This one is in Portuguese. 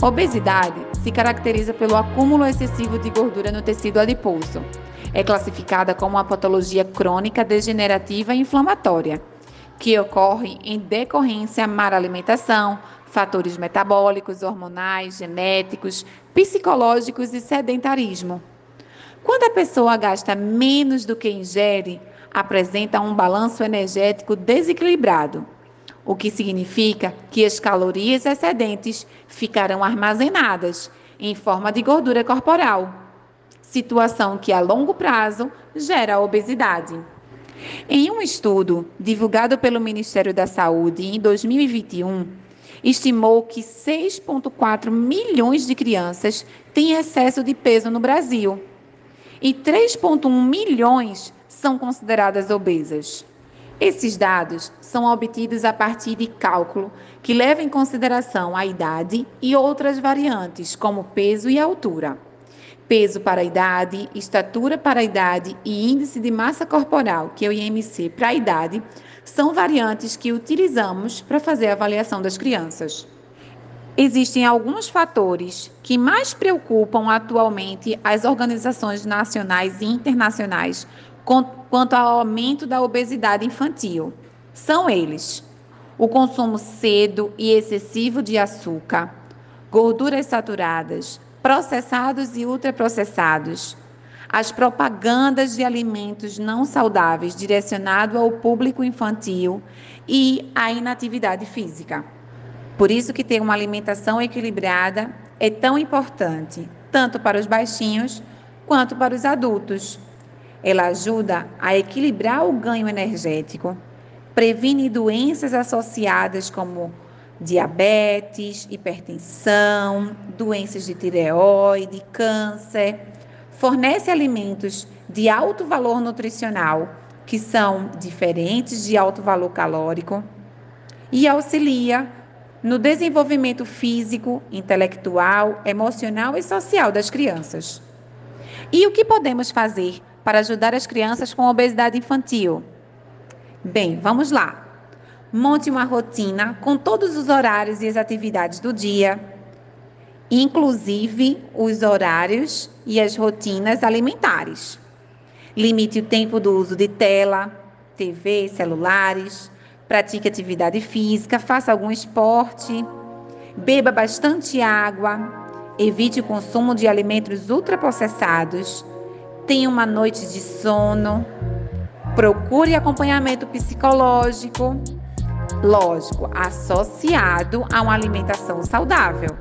Obesidade se caracteriza pelo acúmulo excessivo de gordura no tecido adiposo. É classificada como uma patologia crônica degenerativa e inflamatória, que ocorre em decorrência à má alimentação, fatores metabólicos, hormonais, genéticos, psicológicos e sedentarismo. Quando a pessoa gasta menos do que ingere, apresenta um balanço energético desequilibrado, o que significa que as calorias excedentes ficarão armazenadas em forma de gordura corporal, situação que a longo prazo gera obesidade. Em um estudo divulgado pelo Ministério da Saúde em 2021, estimou que 6,4 milhões de crianças têm excesso de peso no Brasil e 3,1 milhões são consideradas obesas. Esses dados são obtidos a partir de cálculo que leva em consideração a idade e outras variantes, como peso e altura. Peso para a idade, estatura para a idade e índice de massa corporal, que é o IMC para a idade, são variantes que utilizamos para fazer a avaliação das crianças. Existem alguns fatores que mais preocupam atualmente as organizações nacionais e internacionais quanto ao aumento da obesidade infantil. São eles: o consumo cedo e excessivo de açúcar, gorduras saturadas, processados e ultraprocessados, as propagandas de alimentos não saudáveis direcionado ao público infantil e a inatividade física. Por isso que ter uma alimentação equilibrada é tão importante, tanto para os baixinhos quanto para os adultos. Ela ajuda a equilibrar o ganho energético, previne doenças associadas como diabetes, hipertensão, doenças de tireoide, câncer, fornece alimentos de alto valor nutricional, que são diferentes de alto valor calórico, e auxilia no desenvolvimento físico, intelectual, emocional e social das crianças. E o que podemos fazer para ajudar as crianças com obesidade infantil? Bem, vamos lá. Monte uma rotina com todos os horários e as atividades do dia, inclusive os horários e as rotinas alimentares. Limite o tempo do uso de tela, TV, celulares. Pratique atividade física, faça algum esporte. Beba bastante água. Evite o consumo de alimentos ultraprocessados. Tenha uma noite de sono. Procure acompanhamento psicológico lógico, associado a uma alimentação saudável.